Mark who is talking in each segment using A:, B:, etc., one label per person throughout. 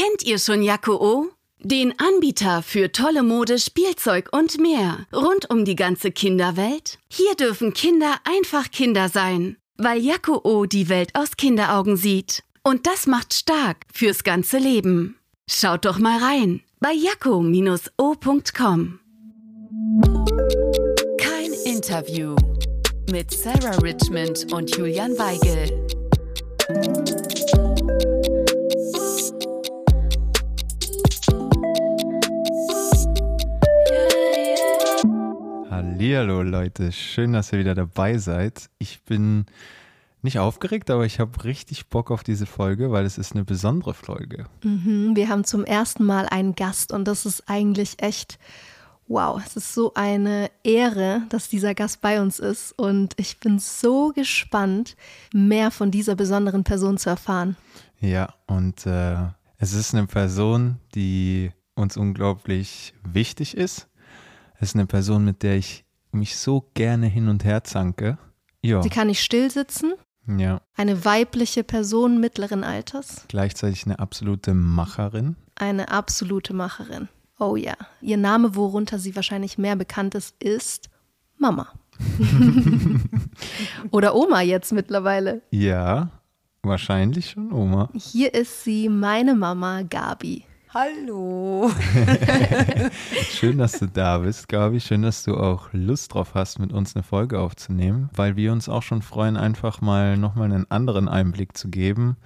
A: Kennt ihr schon Jaco? Den Anbieter für tolle Mode, Spielzeug und mehr rund um die ganze Kinderwelt? Hier dürfen Kinder einfach Kinder sein, weil Jaco die Welt aus Kinderaugen sieht. Und das macht stark fürs ganze Leben. Schaut doch mal rein bei jaco-o.com. Kein Interview mit Sarah Richmond und Julian Weigel.
B: Hallihallo Leute, schön, dass ihr wieder dabei seid. Ich bin nicht aufgeregt, aber ich habe richtig Bock auf diese Folge, weil es ist eine besondere Folge.
C: Mhm, wir haben zum ersten Mal einen Gast und das ist eigentlich echt wow. Es ist so eine Ehre, dass dieser Gast bei uns ist und ich bin so gespannt, mehr von dieser besonderen Person zu erfahren.
B: Ja, und äh, es ist eine Person, die uns unglaublich wichtig ist. Es ist eine Person, mit der ich mich so gerne hin und her zanke. Ja.
C: Sie kann nicht still sitzen.
B: Ja.
C: Eine weibliche Person mittleren Alters.
B: Gleichzeitig eine absolute Macherin.
C: Eine absolute Macherin. Oh ja. Ihr Name, worunter sie wahrscheinlich mehr bekannt ist, ist Mama. Oder Oma jetzt mittlerweile.
B: Ja, wahrscheinlich schon Oma.
C: Hier ist sie, meine Mama Gabi.
D: Hallo.
B: Schön, dass du da bist, Gabi. Schön, dass du auch Lust drauf hast, mit uns eine Folge aufzunehmen, weil wir uns auch schon freuen, einfach mal nochmal einen anderen Einblick zu geben.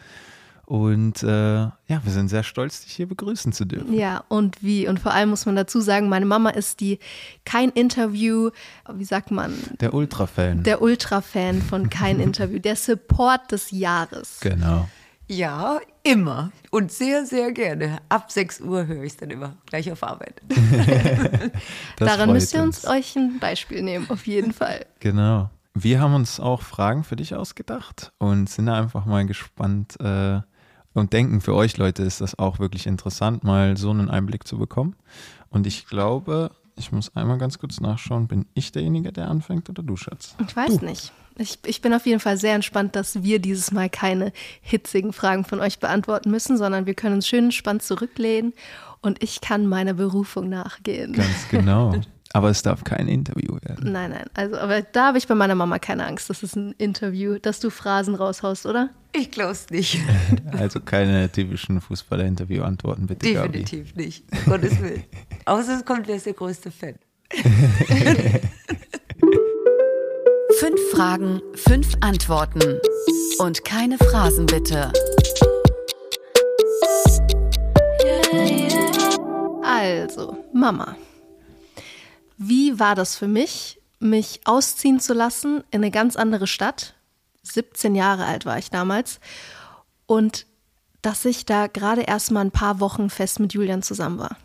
B: Und äh, ja, wir sind sehr stolz, dich hier begrüßen zu dürfen.
C: Ja, und wie? Und vor allem muss man dazu sagen, meine Mama ist die kein Interview, wie sagt man?
B: Der Ultra-Fan.
C: Der Ultra-Fan von kein Interview, der Support des Jahres.
B: Genau.
D: Ja, immer. Und sehr, sehr gerne. Ab 6 Uhr höre ich es dann immer, gleich auf Arbeit.
C: Daran müsst ihr uns, uns euch ein Beispiel nehmen, auf jeden Fall.
B: Genau. Wir haben uns auch Fragen für dich ausgedacht und sind einfach mal gespannt äh, und denken, für euch Leute ist das auch wirklich interessant, mal so einen Einblick zu bekommen. Und ich glaube, ich muss einmal ganz kurz nachschauen, bin ich derjenige, der anfängt oder du, Schatz?
C: Ich weiß du. nicht. Ich, ich bin auf jeden Fall sehr entspannt, dass wir dieses Mal keine hitzigen Fragen von euch beantworten müssen, sondern wir können uns schön entspannt zurücklehnen und ich kann meiner Berufung nachgehen.
B: Ganz genau. Aber es darf kein Interview werden.
C: Nein, nein. Also, aber da habe ich bei meiner Mama keine Angst. Das ist ein Interview, dass du Phrasen raushaust, oder?
D: Ich glaube es nicht.
B: Also keine typischen Fußballer-Interview-Antworten, bitte.
D: Definitiv Gabi. nicht. Gottes Willen. Außer es kommt, wer ist der größte Fan?
A: Fragen, fünf Antworten. Und keine Phrasen, bitte.
C: Also, Mama. Wie war das für mich, mich ausziehen zu lassen in eine ganz andere Stadt? 17 Jahre alt war ich damals. Und dass ich da gerade erst mal ein paar Wochen fest mit Julian zusammen war.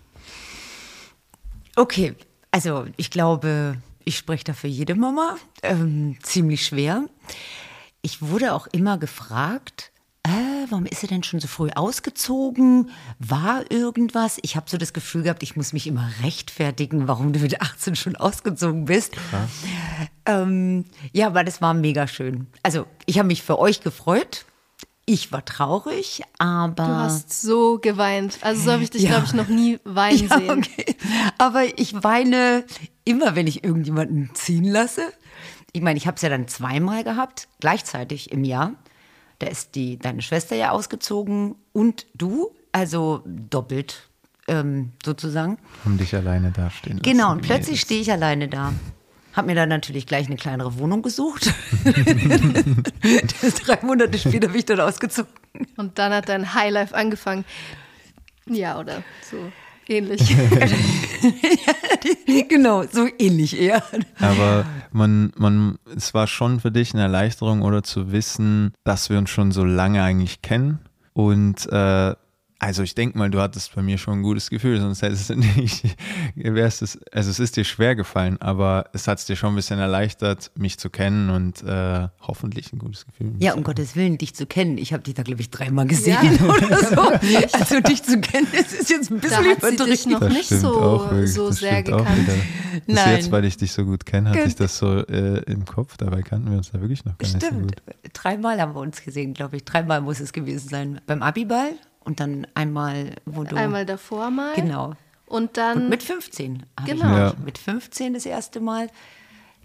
D: Okay, also ich glaube, ich spreche da für jede Mama. Ähm, ziemlich schwer. Ich wurde auch immer gefragt, äh, warum ist er denn schon so früh ausgezogen? War irgendwas? Ich habe so das Gefühl gehabt, ich muss mich immer rechtfertigen, warum du mit 18 schon ausgezogen bist. Ähm, ja, aber das war mega schön. Also ich habe mich für euch gefreut. Ich war traurig, aber.
C: Du hast so geweint. Also so habe ich dich, ja. glaube ich, noch nie weinen ja, sehen. Okay.
D: Aber ich weine immer, wenn ich irgendjemanden ziehen lasse. Ich meine, ich habe es ja dann zweimal gehabt, gleichzeitig im Jahr. Da ist die, deine Schwester ja ausgezogen und du, also doppelt ähm, sozusagen.
B: Haben dich alleine dastehen
D: lassen. Genau, und plötzlich stehe ich alleine da. Hab mir dann natürlich gleich eine kleinere Wohnung gesucht. drei Monate später bin ich dann ausgezogen.
C: Und dann hat dein Highlife angefangen. Ja, oder so ähnlich.
D: genau, so ähnlich eher.
B: Aber man, man, es war schon für dich eine Erleichterung oder zu wissen, dass wir uns schon so lange eigentlich kennen und äh, also ich denke mal, du hattest bei mir schon ein gutes Gefühl, sonst hättest du nicht, wärst es, also es ist dir schwer gefallen, aber es hat es dir schon ein bisschen erleichtert, mich zu kennen und äh, hoffentlich ein gutes Gefühl.
D: Ja, um Gottes Willen, dich zu kennen. Ich habe dich da, glaube ich, dreimal gesehen ja. oder so. Also dich zu kennen, das ist jetzt ein bisschen
C: da hat dich noch das nicht so, so sehr gekannt.
B: Bis Nein. jetzt, weil ich dich so gut kenne, hatte ich das so äh, im Kopf. Dabei kannten wir uns da wirklich noch gar
D: Stimmt.
B: nicht so gut.
D: Dreimal haben wir uns gesehen, glaube ich. Dreimal muss es gewesen sein. Beim Abiball und dann einmal, wo du.
C: Einmal davor mal.
D: Genau.
C: Und dann.
D: Und mit 15. hab ich
C: Genau.
B: Ja.
D: Mit 15 das erste Mal.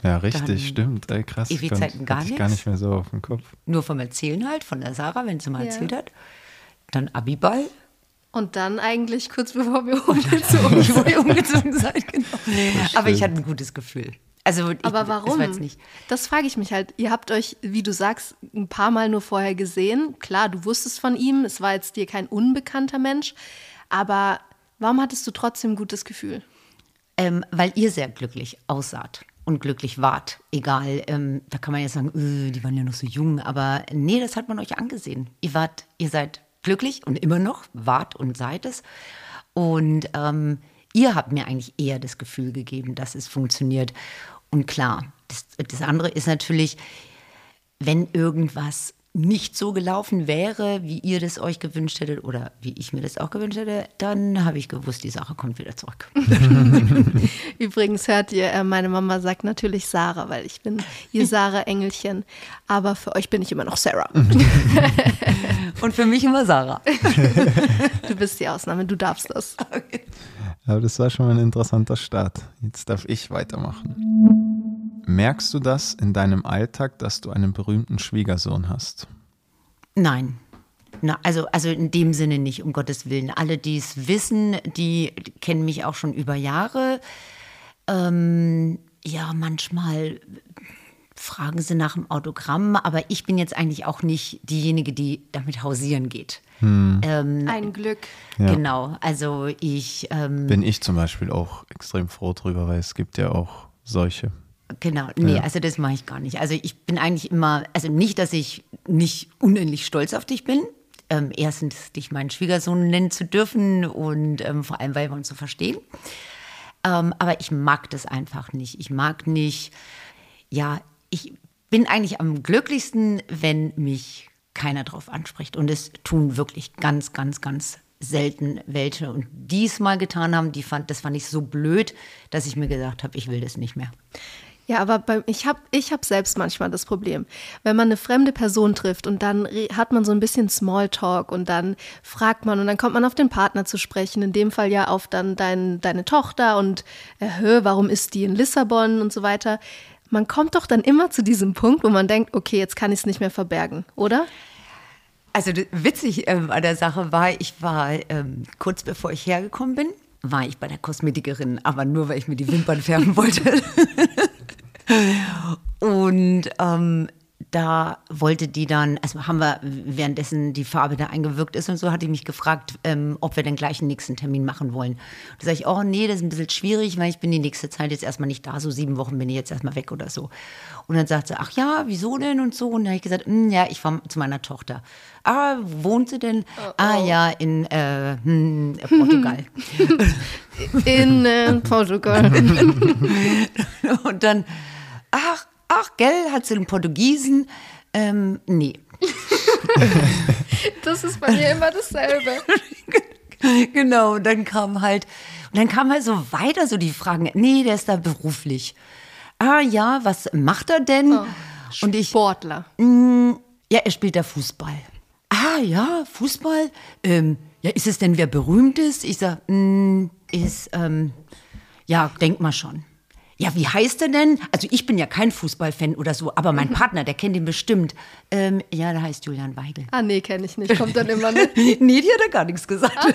B: Ja, richtig,
D: Dann
B: stimmt. Ey, krass.
D: ewig
B: Konnt-
D: Zeiten gar
B: ich nicht mehr so auf dem Kopf.
D: Nur vom Erzählen halt, von der Sarah, wenn sie mal
C: Ja.
D: erzählt hat. Dann Abiball.
C: Und dann eigentlich kurz bevor wir umgezogen
D: Ich umgezogen sein, genau. Aber ich hatte ein gutes Gefühl. Also, ich,
C: Aber
D: Das
C: warum?
D: war jetzt nicht.
C: Das frage ich mich halt. Ihr habt euch, wie du sagst, ein paar Mal nur vorher gesehen. Klar, du wusstest von ihm, es war jetzt dir kein unbekannter Mensch. Aber warum hattest du trotzdem ein gutes Gefühl?
D: Ähm, weil ihr sehr glücklich aussaht und glücklich wart. Egal, ähm, da kann man ja sagen, äh, die waren ja noch so jung, aber nee, das hat man euch angesehen. Ihr wart, ihr seid glücklich und immer noch, wart und seid es. Und ähm, ihr habt mir eigentlich eher das Gefühl gegeben, dass es funktioniert. Und klar, das, das andere ist natürlich, wenn irgendwas nicht so gelaufen wäre, wie ihr das euch gewünscht hättet oder wie ich mir das auch gewünscht hätte, dann habe ich gewusst, die Sache kommt wieder zurück.
C: Übrigens hört ihr, äh, meine Mama sagt natürlich Sarah, weil ich bin ihr Sarah-Engelchen. Aber für euch bin ich immer noch Sarah.
D: Und für mich immer Sarah.
C: Du bist die Ausnahme, du darfst das.
B: Aber das war schon mal ein interessanter Start. Jetzt darf ich weitermachen. Merkst du das in deinem Alltag, dass du einen berühmten Schwiegersohn hast?
D: Nein. Na, also, also in dem Sinne nicht, um Gottes Willen. Alle, die es wissen, die kennen mich auch schon über Jahre. Ähm, ja, manchmal fragen sie nach dem Autogramm, aber ich bin jetzt eigentlich auch nicht diejenige, die damit hausieren geht. Ähm,
C: Ein Glück.
B: Ja.
D: Genau, also ich, ähm,
B: Bin ich zum Beispiel auch extrem froh drüber, weil es gibt ja auch solche.
D: Genau, nee,
B: Ja.
D: also das mache ich gar nicht. Also ich bin eigentlich immer, also nicht, dass ich nicht unendlich stolz auf dich bin. Ähm, erstens, dich meinen Schwiegersohn nennen zu dürfen und ähm, vor allem, weil wir uns so verstehen. Ähm, aber ich mag das einfach nicht. Ich mag nicht, ja, ich bin eigentlich am glücklichsten, wenn mich keiner drauf anspricht. Und es tun wirklich ganz, ganz, ganz selten welche. Und die es mal getan haben, die fand, das fand ich so blöd, dass ich mir gesagt habe, ich will das nicht mehr.
C: Ja, aber beim, ich habe ich hab selbst manchmal das Problem. Wenn man eine fremde Person trifft und dann hat man so ein bisschen Smalltalk und dann fragt man und dann kommt man auf den Partner zu sprechen, in dem Fall ja auf dann dein, deine Tochter und äh, warum ist die in Lissabon und so weiter. Man kommt doch dann immer zu diesem Punkt, wo man denkt, okay, jetzt kann ich es nicht mehr verbergen, oder?
D: Also witzig ähm, an der Sache war, ich war ähm, kurz bevor ich hergekommen bin, war ich bei der Kosmetikerin, aber nur weil ich mir die Wimpern färben wollte. Und ähm, da wollte die dann, also haben wir währenddessen die Farbe da eingewirkt ist und so, hat die mich gefragt, ähm, ob wir den gleichen nächsten Termin machen wollen. Da sage ich, oh nee, das ist ein bisschen schwierig, weil ich bin die nächste Zeit jetzt erstmal nicht da, so sieben Wochen bin ich jetzt erstmal weg oder so. Und dann sagt sie, ach ja, wieso denn und so? Und dann habe ich gesagt, "Hm, ja, ich fahre zu meiner Tochter. Ah, wo wohnt sie denn? Ah ja, in äh, hm, Portugal.
C: In äh, Portugal.
D: und dann, ach, ach, gell, hat sie einen Portugiesen? Ähm, nee.
C: Das ist bei mir immer dasselbe.
D: genau, und dann kam halt, und dann kam halt so weiter so die Fragen, nee, der ist da beruflich. Ah ja, was macht er denn? Und ich,
C: Sportler.
D: ja, er spielt da Fußball. Ah ja, Fußball? Ähm, ja, ist es denn wer berühmt ist? Ich sag, mm, ist, ähm, ja, denk mal schon. Ja, wie heißt er denn? Also ich bin ja kein Fußballfan oder so, aber mein Partner, der kennt ihn bestimmt. Ähm, ja, der heißt Julian Weigel.
C: Ah, nee, kenne ich nicht. Kommt dann immer ne?
D: nee, die hat er gar nichts gesagt.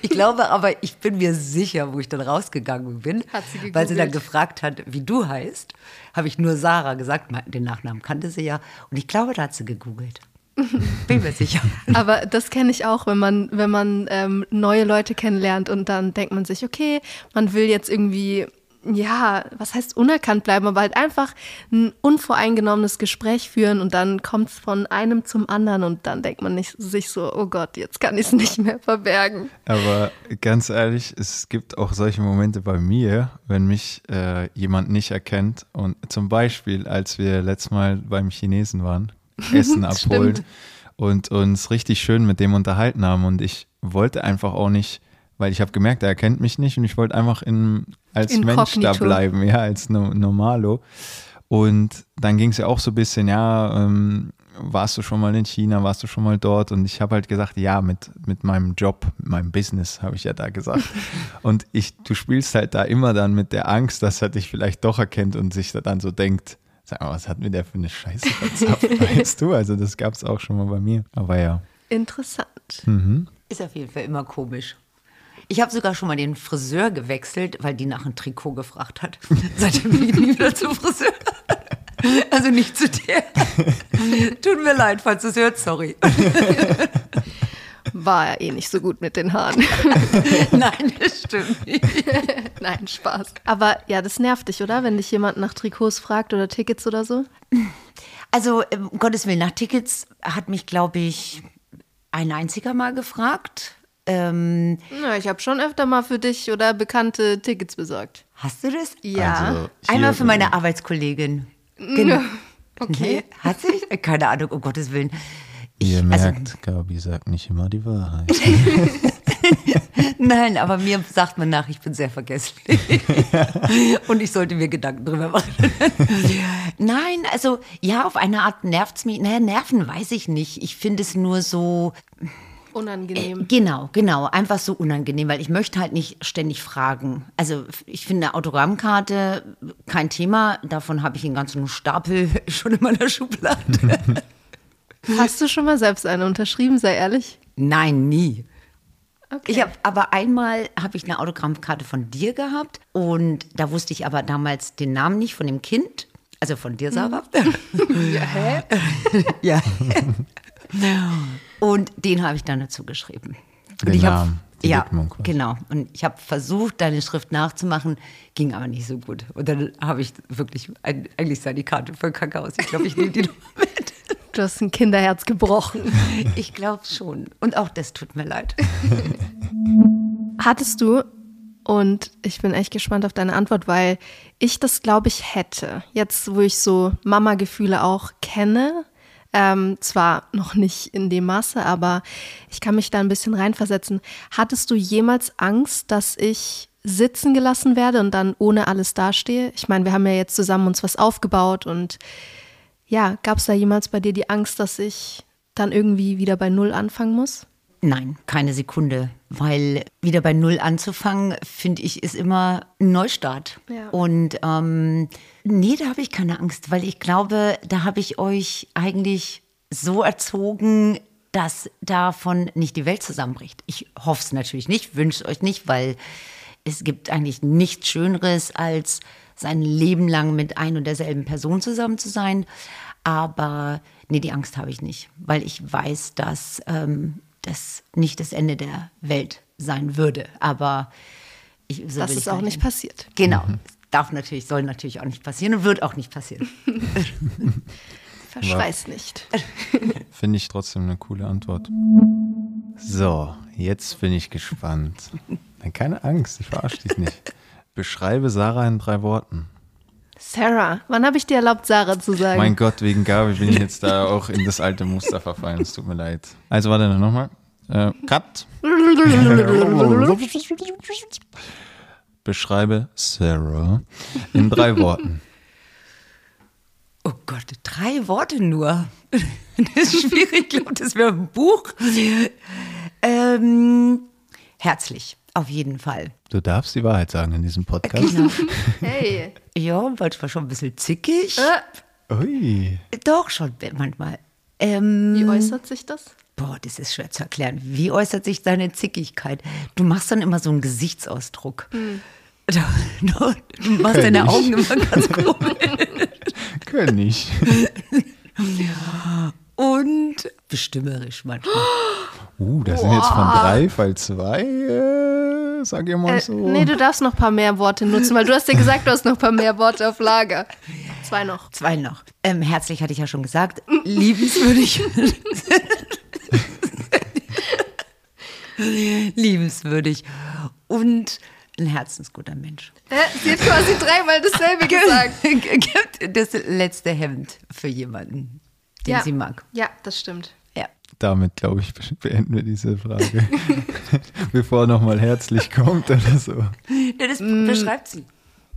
D: Ich glaube aber, ich bin mir sicher, wo ich dann rausgegangen bin,
C: Hat sie
D: weil sie dann gefragt hat, wie du heißt, habe ich nur Sarah gesagt, den Nachnamen kannte sie ja. Und ich glaube, da hat sie gegoogelt. Bin mir sicher.
C: Aber das kenne ich auch, wenn man, wenn man ähm, neue Leute kennenlernt und dann denkt man sich, okay, man will jetzt irgendwie, ja, was heißt unerkannt bleiben, aber halt einfach ein unvoreingenommenes Gespräch führen und dann kommt es von einem zum anderen und dann denkt man nicht, sich so, oh Gott, jetzt kann ich es nicht mehr verbergen.
B: Aber ganz ehrlich, es gibt auch solche Momente bei mir, wenn mich äh, jemand nicht erkennt. Und zum Beispiel, als wir letztes Mal beim Chinesen waren, Essen abholen und uns richtig schön mit dem unterhalten haben. Und ich wollte einfach auch nicht, weil ich habe gemerkt, er erkennt mich nicht und ich wollte einfach in, als Mensch da
C: Inkognito.
B: bleiben, ja, als no, Normalo. Und dann ging es ja auch so ein bisschen, ja, ähm, warst du schon mal in China, warst du schon mal dort? Und ich habe halt gesagt, ja, mit, mit meinem Job, mit meinem Business, habe ich ja da gesagt. und ich, du spielst halt da immer dann mit der Angst, dass er dich vielleicht doch erkennt und sich dann so denkt, sag mal, was hat mir der für eine Scheiße verzapft, weißt du? Also das gab es auch schon mal bei mir. Aber ja.
C: Interessant.
B: Mhm.
D: Ist auf jeden Fall immer komisch. Ich habe sogar schon mal den Friseur gewechselt, weil die nach einem Trikot gefragt hat. Seitdem bin ich nie wieder zum Friseur. Also nicht zu dir. Tut mir leid, falls du es hört, sorry.
C: War ja eh nicht so gut mit den Haaren.
D: Nein, das stimmt nicht.
C: Nein, Spaß. Aber ja, das nervt dich, oder? Wenn dich jemand nach Trikots fragt oder Tickets oder so?
D: Also, um Gottes Willen, nach Tickets hat mich, glaube ich, ein einziger Mal gefragt. Ähm,
C: Na, ich habe schon öfter mal für dich oder Bekannte Tickets besorgt.
D: hast du das?
C: Ja.
B: Also,
D: Einmal für meine Arbeitskollegin. Genau.
C: Okay.
D: Nee, hat sie? Keine Ahnung, um Gottes Willen.
B: Ihr
D: Ich- also-
B: merkt, Gabi sagt nicht immer die Wahrheit.
D: Nein, aber mir sagt man nach, ich bin sehr vergesslich. Und ich sollte mir Gedanken drüber machen. Nein, also ja, auf eine Art nervt es mich. Naja, Nerven weiß ich nicht. Ich finde es nur so,
C: Unangenehm.
D: genau, genau, einfach so unangenehm, weil ich möchte halt nicht ständig fragen. Also ich finde Autogrammkarte kein Thema. Davon habe ich einen ganzen Stapel schon in meiner Schublade.
C: Hast du schon mal selbst eine unterschrieben, sei ehrlich?
D: Nein, nie.
C: Okay.
D: Ich habe aber einmal habe ich eine Autogrammkarte von dir gehabt und da wusste ich aber damals den Namen nicht von dem Kind, also von dir, Sarah.
C: ja, hä?
D: ja. Und den habe ich dann dazu geschrieben. Und
B: Den
D: ich hab-
B: Namen, die
D: ja,
B: Widmung
D: genau. Und ich habe versucht, deine Schrift nachzumachen, ging aber nicht so gut. Und dann habe ich wirklich, ein- eigentlich sei die Karte voll Kacke aus. Ich glaube, ich nehme die noch mit.
C: Du hast ein Kinderherz gebrochen.
D: Ich glaube schon. Und auch das tut mir leid.
C: Hattest du, und ich bin echt gespannt auf deine Antwort, weil ich das, glaube ich, hätte. Jetzt, wo ich so Mama-Gefühle auch kenne, ähm, zwar noch nicht in dem Maße, aber ich kann mich da ein bisschen reinversetzen. Hattest du jemals Angst, dass ich sitzen gelassen werde und dann ohne alles dastehe? Ich meine, wir haben ja jetzt zusammen uns was aufgebaut und ja, gab es da jemals bei dir die Angst, dass ich dann irgendwie wieder bei Null anfangen muss?
D: Nein, keine Sekunde. Weil wieder bei Null anzufangen, finde ich, ist immer ein Neustart.
C: Ja.
D: Und ähm, nee, da habe ich keine Angst, weil ich glaube, da habe ich euch eigentlich so erzogen, dass davon nicht die Welt zusammenbricht. Ich hoffe es natürlich nicht, wünsche es euch nicht, weil es gibt eigentlich nichts Schöneres, als sein Leben lang mit ein und derselben Person zusammen zu sein. Aber nee, die Angst habe ich nicht, weil ich weiß, dass ähm, das nicht das Ende der Welt sein würde. Aber ich, so
C: Das ist
D: ich
C: auch nicht
D: hin.
C: passiert.
D: Genau. Darf natürlich, soll natürlich auch nicht passieren und wird auch nicht passieren.
C: Verschweiß nicht.
B: Finde ich trotzdem eine coole Antwort. So, jetzt bin ich gespannt. Keine Angst, ich verarsche dich nicht. Beschreibe Sarah in drei Worten.
C: Sarah, wann habe ich dir erlaubt, Sarah zu sagen?
B: Mein Gott, wegen Gabi bin ich jetzt da auch in das alte Muster verfallen. Es tut mir leid. Also warte nochmal. Äh, cut. Beschreibe Sarah in drei Worten.
D: Oh Gott, drei Worte nur. Das ist schwierig, ich glaube, das wäre ein Buch. Ähm, herzlich, auf jeden Fall.
B: Du darfst die Wahrheit sagen in diesem Podcast.
C: Hey.
D: Ja, manchmal schon ein bisschen zickig.
B: Ui.
D: Doch, schon manchmal. Ähm,
C: Wie äußert sich das?
D: Boah, das ist schwer zu erklären. Wie äußert sich deine Zickigkeit? Du machst dann immer so einen Gesichtsausdruck. Du, du, du machst deine
B: Kenn ich.
D: Augen immer ganz komisch.
B: König.
D: Und bestimmerisch manchmal.
B: Uh, das sind jetzt von drei, Fall zwei. Äh, sag ihr mal
C: Äh,
B: so.
C: nee, du darfst noch ein paar mehr Worte nutzen, weil du hast ja gesagt, du hast noch ein paar mehr Worte auf Lager. Zwei noch.
D: Zwei noch. Ähm, herzlich hatte ich ja schon gesagt. Liebenswürdig. Liebenswürdig. Und ein herzensguter Mensch.
C: Äh, sie hat quasi dreimal dasselbe gesagt.
D: Gibt das letzte Hemd für jemanden, den
C: ja.
D: sie mag.
C: Ja, das stimmt.
D: Ja.
B: Damit, glaube ich, beenden wir diese Frage. Bevor nochmal herzlich kommt oder so.
D: Ja, Das beschreibt sie.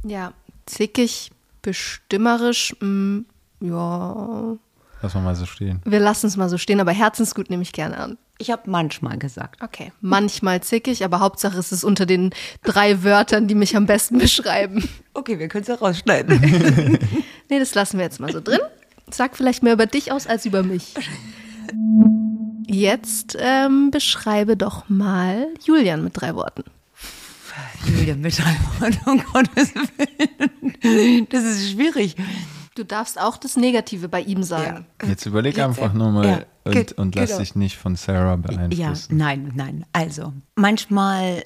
C: Ja, zickig, bestimmerisch, mm, ja.
B: Lass mal mal so stehen.
C: Wir lassen es mal so stehen, aber Herzensgut nehme ich gerne an.
D: Ich habe manchmal gesagt.
C: Okay. Manchmal zickig, aber Hauptsache es ist unter den drei Wörtern, die mich am besten beschreiben.
D: Okay, wir können es ja rausschneiden.
C: Nee, das lassen wir jetzt mal so drin. Sag vielleicht mehr über dich aus als über mich. Jetzt ähm, beschreibe doch mal Julian mit drei Worten.
D: Julia mit drei Worten, um Gottes Willen. Das ist schwierig.
C: Du darfst auch das Negative bei ihm sagen.
B: Jetzt überleg
D: Jetzt,
B: einfach
D: ja.
B: nur mal
D: Ja,
B: und, und lass
D: genau.
B: dich nicht von Sarah
D: Ja,
B: beeinflussen.
D: nein, nein. Also, manchmal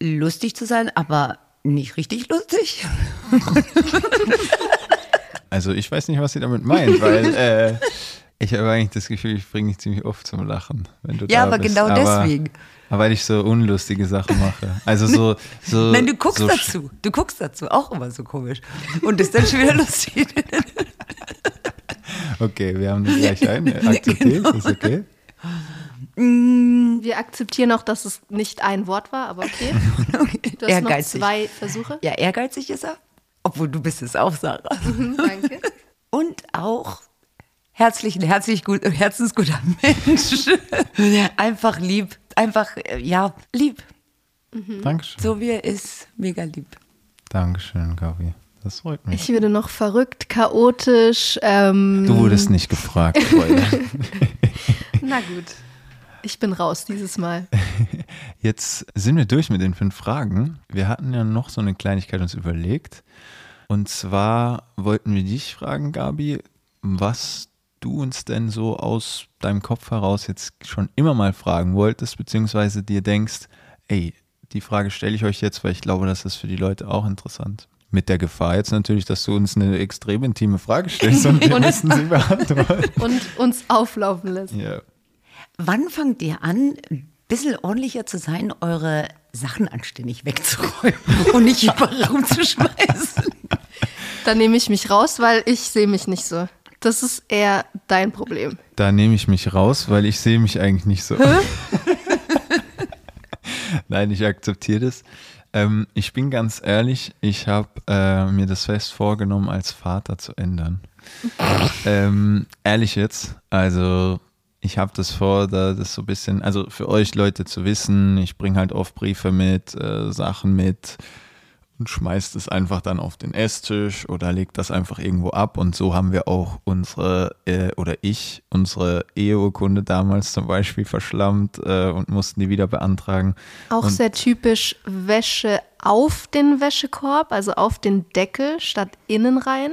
D: lustig zu sein, aber nicht richtig lustig.
B: Also ich weiß nicht, was sie damit meint, weil äh, ich habe eigentlich das Gefühl, ich bringe dich ziemlich oft zum Lachen, wenn du
D: Ja,
B: da
D: aber
B: bist.
D: genau
B: aber,
D: deswegen.
B: Aber weil ich so unlustige Sachen mache. Also so, so
D: Nein, du guckst
B: so
D: dazu. Du guckst dazu. Auch immer so komisch. Und das ist dann schon wieder lustig.
B: Okay, wir haben das gleich ein. Akzeptiert,
D: Genau.
B: ist okay.
C: Wir akzeptieren auch, dass es nicht ein Wort war, aber okay. Du hast noch
D: Ehrgeizig.
C: zwei Versuche.
D: Ja, ehrgeizig ist er. Obwohl du bist es auch, Sarah.
C: Danke.
D: Und auch herzlich, herzlich gut, herzensguter Mensch. Einfach lieb. Einfach, äh, ja, lieb.
B: Dankeschön.
D: So wie er ist. Mega lieb.
B: Dankeschön, Gabi. Das freut mich.
C: Ich würde noch verrückt, chaotisch. Ähm,
B: Du wurdest nicht gefragt, Freunde.
C: Na gut. Ich bin raus dieses Mal.
B: Jetzt sind wir durch mit den fünf Fragen. Wir hatten ja noch so eine Kleinigkeit uns überlegt. Und zwar wollten wir dich fragen, Gabi, was du uns denn so aus deinem Kopf heraus jetzt schon immer mal fragen wolltest, beziehungsweise dir denkst, ey, die Frage stelle ich euch jetzt, weil ich glaube, das ist für die Leute auch interessant. Mit der Gefahr jetzt natürlich, dass du uns eine extrem intime Frage stellst und wir müssen sie beantworten.
C: Und uns auflaufen lässt.
B: Ja.
D: Wann fangt ihr an, ein bisschen ordentlicher zu sein, eure Sachen anständig wegzuräumen und nicht überall rumzuschmeißen?
C: Da nehme ich mich raus, weil ich sehe mich nicht so. Das ist eher dein Problem.
B: Da nehme ich mich raus, weil ich sehe mich eigentlich nicht so. Nein, ich akzeptiere das. Ähm, ich bin ganz ehrlich, ich habe äh, mir das fest vorgenommen, als Vater zu ändern. ähm, ehrlich jetzt, also ich habe das vor, da das so ein bisschen, also für euch Leute zu wissen, ich bringe halt oft Briefe mit, äh, Sachen mit und schmeißt es einfach dann auf den Esstisch oder legt das einfach irgendwo ab. Und so haben wir auch unsere, äh, oder ich, unsere Eheurkunde damals zum Beispiel verschlammt äh, und mussten die wieder beantragen.
C: Auch
B: und,
C: sehr typisch Wäsche auf den Wäschekorb, also auf den Deckel statt innen rein.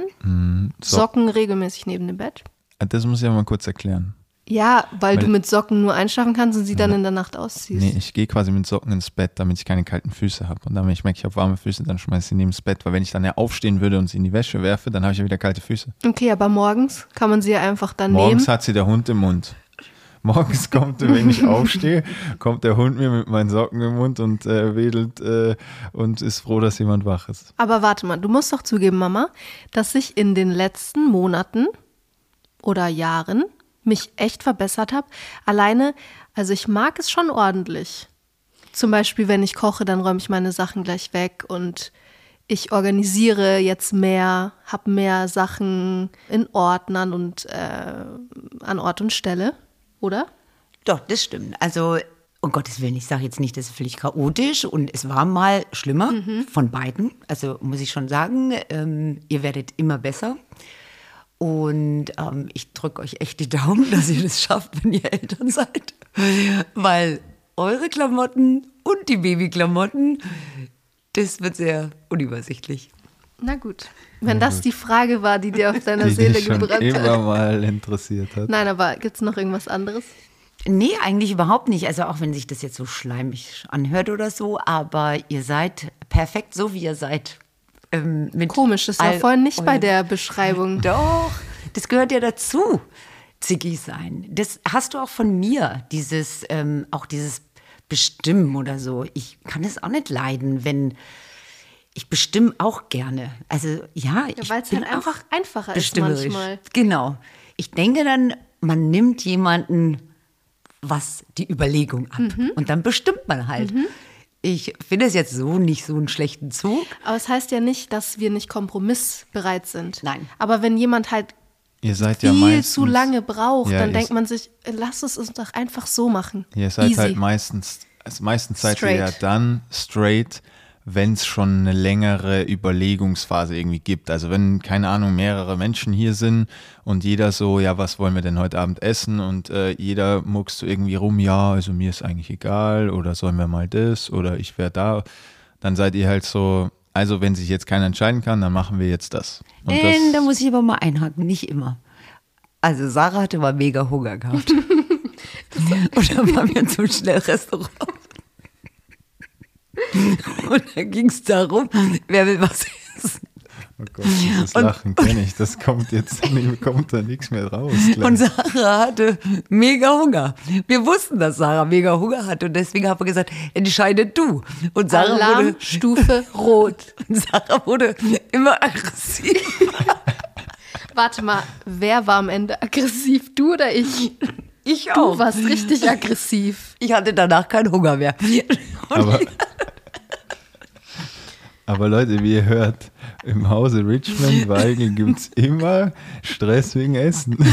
B: so,
C: Socken regelmäßig neben dem Bett.
B: Das muss ich ja mal kurz erklären.
C: Ja, weil,
B: Weil-
C: du mit Socken nur einschlafen kannst und sie dann in der Nacht ausziehst.
B: Nee, ich gehe quasi mit Socken ins Bett, damit ich keine kalten Füße habe. Und dann, wenn ich merke, ich habe warme Füße, dann schmeiße ich sie neben das Bett. Weil wenn ich dann ja aufstehen würde und sie in die Wäsche werfe, dann habe ich ja wieder kalte Füße.
C: Okay, aber morgens kann man sie ja einfach dann
B: Morgens
C: nehmen.
B: hat sie der Hund im Mund. Morgens kommt, wenn ich aufstehe, kommt der Hund mir mit meinen Socken im Mund und äh, wedelt äh, und ist froh, dass jemand wach ist.
C: Aber warte mal, du musst doch zugeben, Mama, dass ich in den letzten Monaten oder Jahren mich echt verbessert habe. Alleine, also ich mag es schon ordentlich. Zum Beispiel, wenn ich koche, dann räume ich meine Sachen gleich weg und ich organisiere jetzt mehr, habe mehr Sachen in Ordnern und äh, an Ort und Stelle, oder?
D: Doch, das stimmt. Also, um Gottes Willen, ich sage jetzt nicht, das ist völlig chaotisch und es war mal schlimmer von beiden. Also muss ich schon sagen, ähm, ihr werdet immer besser. Und ähm, ich drücke euch echt die Daumen, dass ihr das schafft, wenn ihr Eltern seid. Weil eure Klamotten und die Babyklamotten, das wird sehr unübersichtlich.
C: Na gut. Wenn das die Frage war, die dir auf deiner
B: Die
C: Seele
B: dich schon
C: gebrannt
B: immer
C: hat.
B: mal interessiert hat.
C: Nein, aber gibt es noch irgendwas anderes?
D: Nee, eigentlich überhaupt nicht. Also auch wenn sich das jetzt so schleimig anhört oder so, aber ihr seid perfekt so, wie ihr seid. Ähm,
C: Komisch, das war vorhin nicht bei der Beschreibung.
D: Doch, das gehört ja dazu, zickig sein. Das hast du auch von mir, dieses, ähm, auch dieses Bestimmen oder so. Ich kann es auch nicht leiden, wenn ich bestimme auch gerne. Also ja, ich
C: Weil es halt einfach einfacher ist manchmal.
D: Genau. Ich denke dann, man nimmt jemanden was die Überlegung ab
C: Mhm.
D: und dann bestimmt man halt. Ich finde es jetzt so nicht so einen schlechten Zug.
C: Aber es heißt ja nicht, dass wir nicht kompromissbereit sind.
D: Nein.
C: Aber wenn jemand halt
B: Ihr seid ja
C: viel
B: meistens,
C: zu lange braucht,
B: Ja,
C: dann denkt man sich, lass es uns doch einfach so machen.
B: Ihr seid
C: Easy.
B: halt meistens, also meistens seid ihr ja
C: Straight.
B: dann straight, wenn es schon eine längere Überlegungsphase irgendwie gibt. Also wenn, keine Ahnung, mehrere Menschen hier sind und jeder so, ja, was wollen wir denn heute Abend essen? Und äh, jeder muckst so irgendwie rum, ja, also mir ist eigentlich egal oder sollen wir mal das oder ich wäre da. Dann seid ihr halt so, also wenn sich jetzt keiner entscheiden kann, dann machen wir jetzt das. Und
D: Äh, da muss ich aber mal einhaken, nicht immer. Also Sarah hatte mal mega Hunger gehabt. Und dann waren wir zum Schnellrestaurant. Und dann ging es darum, wer will was essen.
B: Oh Gott, dieses
D: Und-
B: Lachen kenne ich. Das kommt jetzt, kommt da nichts mehr raus. gleich.
D: Und Sarah hatte mega Hunger. Wir wussten, dass Sarah mega Hunger hatte und deswegen haben wir gesagt, entscheide du. Und Sarah wurde,
C: Alarmstufe rot.
D: und Sarah wurde immer aggressiv.
C: Warte mal, wer war am Ende aggressiv? Du oder ich?
D: Ich
C: Du
D: auch.
C: warst richtig aggressiv.
D: Ich hatte danach keinen Hunger mehr. Und
B: Aber, aber Leute, wie ihr hört, im Hause Richmond, Weigel gibt es immer Stress wegen Essen.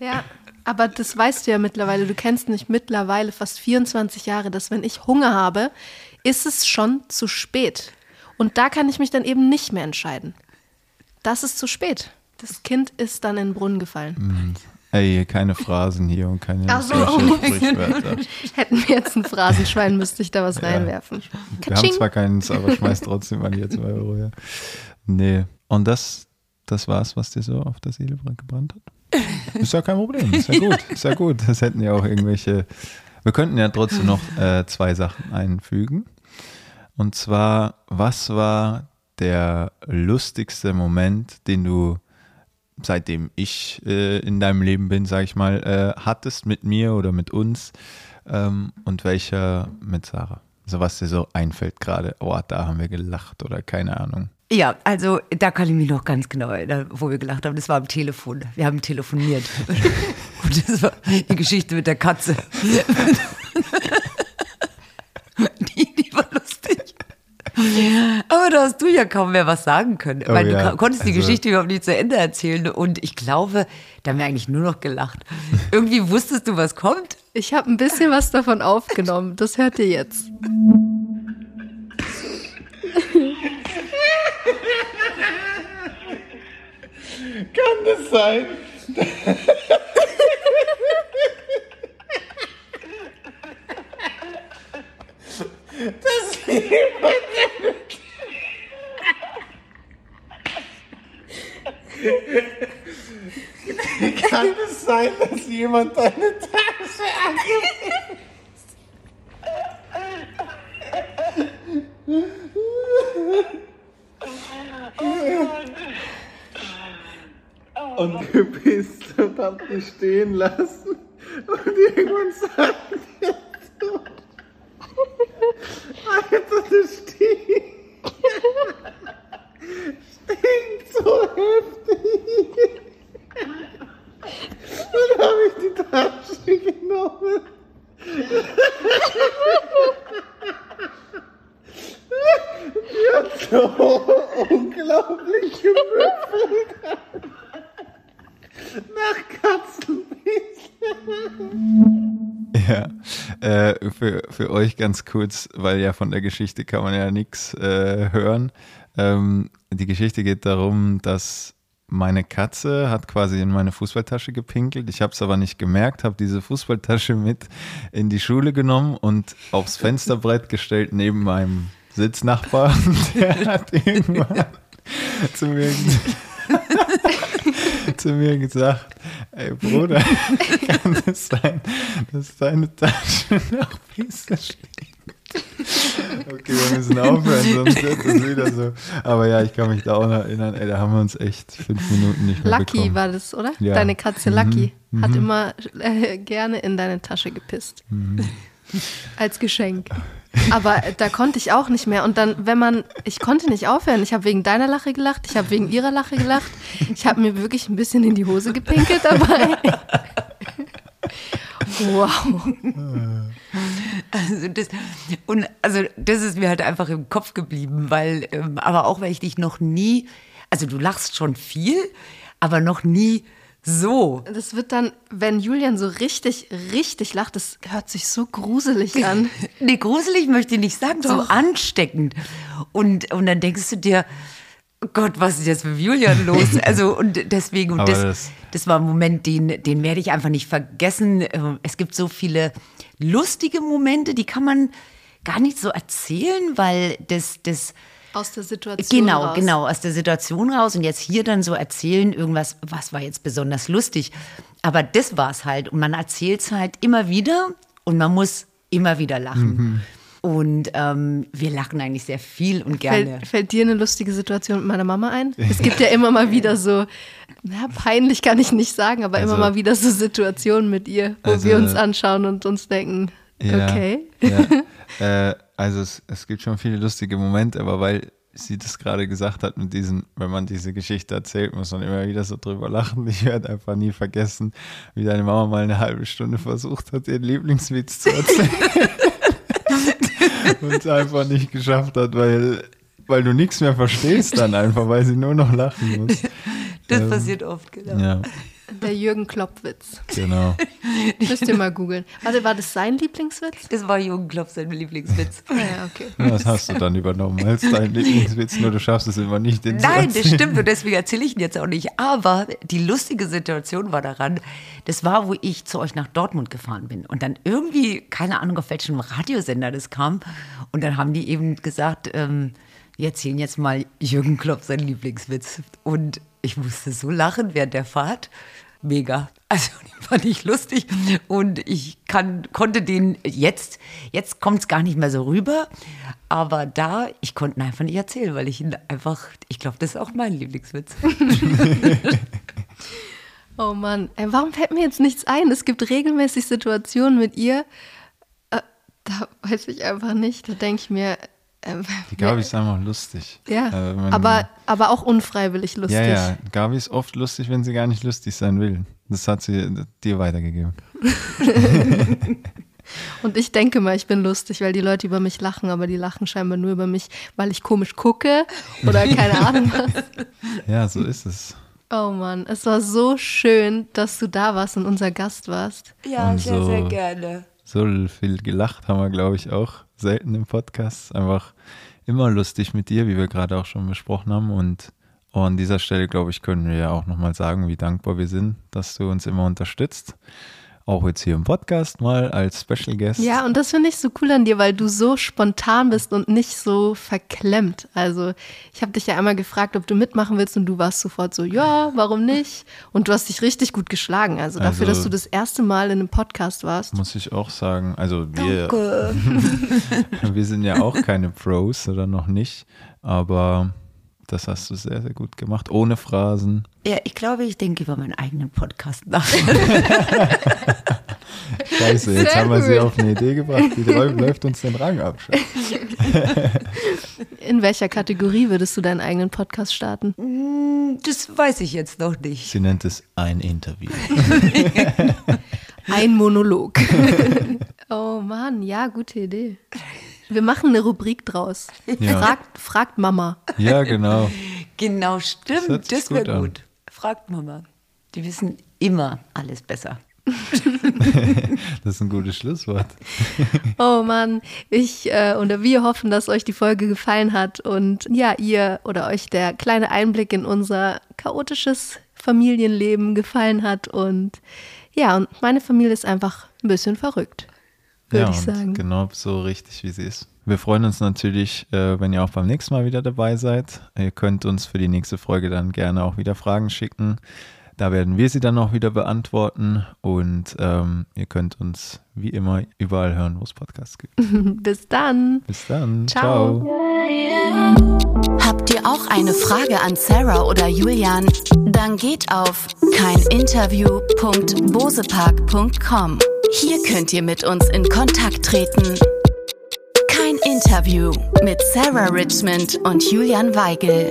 C: Ja, aber das weißt du ja mittlerweile. Du kennst mich mittlerweile fast 24 Jahre, dass wenn ich Hunger habe, ist es schon zu spät. Und da kann ich mich dann eben nicht mehr entscheiden. Das ist zu spät. Das Kind ist dann in den Brunnen gefallen.
B: Ey, keine Phrasen hier und keine
C: Ach so, oh
B: Sprichwörter.
C: Hätten wir jetzt ein Phrasenschwein, müsste ich da was reinwerfen.
B: Wir haben zwar keins, aber schmeiß trotzdem an jetzt 2 Euro her. Nee. Und das, das war's, was dir so auf der Seele gebrannt hat? Ist ja kein Problem. Ist ja gut. Ist ja gut. Das hätten ja auch irgendwelche. Wir könnten ja trotzdem noch äh, zwei Sachen einfügen. Und zwar, was war der lustigste Moment, den du seitdem ich äh, in deinem Leben bin, sag ich mal, äh, hattest mit mir oder mit uns ähm, und welcher mit Sarah? Also was dir so einfällt gerade, oh, da haben wir gelacht oder keine Ahnung.
D: Ja, also da kann ich mich noch ganz genau erinnern, wo wir gelacht haben. Das war am Telefon. Wir haben telefoniert. Und das war die Geschichte mit der Katze. Die. Aber da hast du ja kaum mehr was sagen können.
B: Oh
D: weil du
B: ja,
D: konntest die
B: also-
D: Geschichte überhaupt nicht zu Ende erzählen. Und ich glaube, da haben wir eigentlich nur noch gelacht. Irgendwie wusstest du, was kommt.
C: Ich habe ein bisschen was davon aufgenommen. Das hört ihr jetzt.
B: Kann das sein? Kann es sein, dass jemand deine Tasche und gepisst und hab dich stehen lassen und irgendwann sagt er so, Alter, das stinkt. Stinkt so heftig. Dann habe ich die Tasche genommen. Die hat so unglaublich gemüffelt. Nach Katzenbiss. Ja, äh, für, für euch ganz kurz, weil ja von der Geschichte kann man ja nichts äh, hören. Ähm, die Geschichte geht darum, dass meine Katze hat quasi in meine Fußballtasche gepinkelt. Ich habe es aber nicht gemerkt, habe diese Fußballtasche mit in die Schule genommen und aufs Fensterbrett gestellt neben meinem Sitznachbar. Der hat irgendwann zu mir, zu mir gesagt, ey Bruder, kann es sein, dass deine Tasche nach Pisse stinkt? Okay, wir müssen aufhören, sonst wird das wieder so. Aber ja, ich kann mich da auch noch erinnern, ey, da haben wir uns echt fünf Minuten nicht mehr
C: Lucky
B: bekommen.
C: war das, oder?
B: Ja.
C: Deine Katze
B: Mhm,
C: Lucky hat immer äh, gerne in deine Tasche gepisst.
B: Mhm.
C: Als Geschenk. Aber da konnte ich auch nicht mehr. Und dann, wenn man, ich konnte nicht aufhören. Ich habe wegen deiner Lache gelacht, ich habe wegen ihrer Lache gelacht. Ich habe mir wirklich ein bisschen in die Hose gepinkelt dabei. Wow.
D: Also das, und also das ist mir halt einfach im Kopf geblieben, weil, ähm, aber auch weil ich dich noch nie Also du lachst schon viel, aber noch nie so.
C: Das wird dann, wenn Julian so richtig, richtig lacht, das hört sich so gruselig an.
D: nee, gruselig möchte ich nicht sagen, so ansteckend. Und, und dann denkst du dir, Gott, was ist jetzt mit Julian los? Also, und deswegen, und das,
B: das-
D: das war ein Moment, den, den werde ich einfach nicht vergessen. Ähm, Es gibt so viele lustige Momente, die kann man gar nicht so erzählen, weil das, das,
C: Aus der Situation
D: Genau,
C: raus.
D: genau, aus der Situation raus und jetzt hier dann so erzählen, irgendwas, was war jetzt besonders lustig. Aber das war es halt. Und man erzählt es halt immer wieder und man muss immer wieder lachen. Und ähm, wir lachen eigentlich sehr viel und gerne.
C: Fällt, fällt dir eine lustige Situation mit meiner Mama ein? Es gibt ja immer mal wieder so, na, peinlich kann ich nicht sagen, aber immer
B: Also-
C: mal wieder so Situationen mit ihr, wo
B: Also-
C: wir uns anschauen und uns denken,
B: Ja,
C: okay.
B: Ja. äh, also es, es gibt schon viele lustige Momente, aber weil sie das gerade gesagt hat mit diesen, wenn man diese Geschichte erzählt, muss man immer wieder so drüber lachen. Ich werde einfach nie vergessen, wie deine Mama mal eine halbe Stunde versucht hat, ihren Lieblingswitz zu erzählen. Und es einfach nicht geschafft hat, weil, weil du nichts mehr verstehst dann einfach, weil sie nur noch lachen muss.
D: Das
B: Ähm,
D: passiert oft, genau.
B: Ja,
C: Der Jürgen Klopp-Witz.
B: genau.
C: Müsst ihr mal googeln. Warte, war das sein Lieblingswitz?
D: Das war Jürgen Klopp sein Lieblingswitz.
C: Ja, okay.
B: Das hast du dann übernommen als dein Lieblingswitz, nur du schaffst es immer nicht, den zu
D: Nein, das stimmt und deswegen erzähle ich ihn jetzt auch nicht. Aber die lustige Situation war daran, das war, wo ich zu euch nach Dortmund gefahren bin. Und dann irgendwie, keine Ahnung, auf welchem Radiosender das kam. Und dann haben die eben gesagt, ähm, wir erzählen jetzt mal Jürgen Klopp seinen Lieblingswitz. Und ich musste so lachen während der Fahrt. Mega. Also den fand ich lustig und ich kann, konnte den jetzt, jetzt kommt es gar nicht mehr so rüber, aber da, ich konnte ihn einfach nicht erzählen, weil ich ihn einfach, ich glaube, das ist auch mein Lieblingswitz.
C: Oh Mann, Ey, warum fällt mir jetzt nichts ein? Es gibt regelmäßig Situationen mit ihr, äh, da weiß ich einfach nicht. Da denke ich mir, äh,
B: Die Gabi ist einfach lustig.
C: ja,
B: Äh,
C: aber, aber auch unfreiwillig lustig.
B: Ja, ja, Gabi ist oft lustig, wenn sie gar nicht lustig sein will. Das hat sie dir weitergegeben.
C: Und ich denke mal, ich bin lustig, weil die Leute über mich lachen, aber die lachen scheinbar nur über mich, weil ich komisch gucke oder keine Ahnung was.
B: Ja, so ist es.
C: Oh Mann, es war so schön, dass du da warst und unser Gast warst.
D: Ja,
B: Und sehr, sehr so-
D: gerne.
B: So viel gelacht haben wir, glaube ich, auch selten im Podcast. Einfach immer lustig mit dir, wie wir gerade auch schon besprochen haben. Und auch an dieser Stelle, glaube ich, können wir ja auch nochmal sagen, wie dankbar wir sind, dass du uns immer unterstützt. Auch jetzt hier im Podcast mal als Special Guest.
C: Ja, und das finde ich so cool an dir, weil du so spontan bist und nicht so verklemmt. Also, ich habe dich ja einmal gefragt, ob du mitmachen willst und du warst sofort so, ja, warum nicht? Und du hast dich richtig gut geschlagen. Also dafür,
B: Also-
C: dass du das erste Mal in einem Podcast warst.
B: Muss ich auch sagen. Also wir, wir sind ja auch keine Pros oder noch nicht. Aber das hast du sehr, sehr gut gemacht. Ohne Phrasen.
D: Ja, ich glaube, ich denke über meinen eigenen Podcast nach.
B: Scheiße, jetzt
C: Sehr
B: haben wir sie auf eine Idee gebracht. Die läuft, läuft uns den Rang ab.
C: In welcher Kategorie würdest du deinen eigenen Podcast starten?
D: Das weiß ich jetzt noch nicht.
B: Sie nennt es ein Interview.
C: Ein Monolog. oh Mann, ja, gute Idee. Wir machen eine Rubrik draus.
B: Ja.
C: Fragt, fragt Mama.
B: Ja, genau.
D: Genau, stimmt.
B: sich
D: Das wäre
B: gut
D: gut. Fragt Mama. Die wissen immer alles besser.
B: Das ist ein gutes Schlusswort.
C: Oh Mann, ich äh, oder wir hoffen, dass euch die Folge gefallen hat und ja, ihr oder euch der kleine Einblick in unser chaotisches Familienleben gefallen hat und ja, und meine Familie ist einfach ein bisschen verrückt, würde
B: ja,
C: ich sagen.
B: genau so richtig, wie sie ist. Wir freuen uns natürlich, äh, wenn ihr auch beim nächsten Mal wieder dabei seid. Ihr könnt uns für die nächste Folge dann gerne auch wieder Fragen schicken. Da werden wir sie dann auch wieder beantworten und ähm, ihr könnt uns wie immer überall hören, wo es Podcasts gibt.
C: Bis dann.
B: Bis dann.
C: Ciao.
B: Ciao.
A: Habt ihr auch eine Frage an Sarah oder Julian? Dann geht auf keininterview.bosepark.com. Hier könnt ihr mit uns in Kontakt treten. Kein Interview mit Sarah Richmond und Julian Weigel.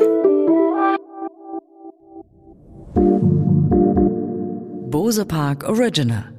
E: Bose Park Original.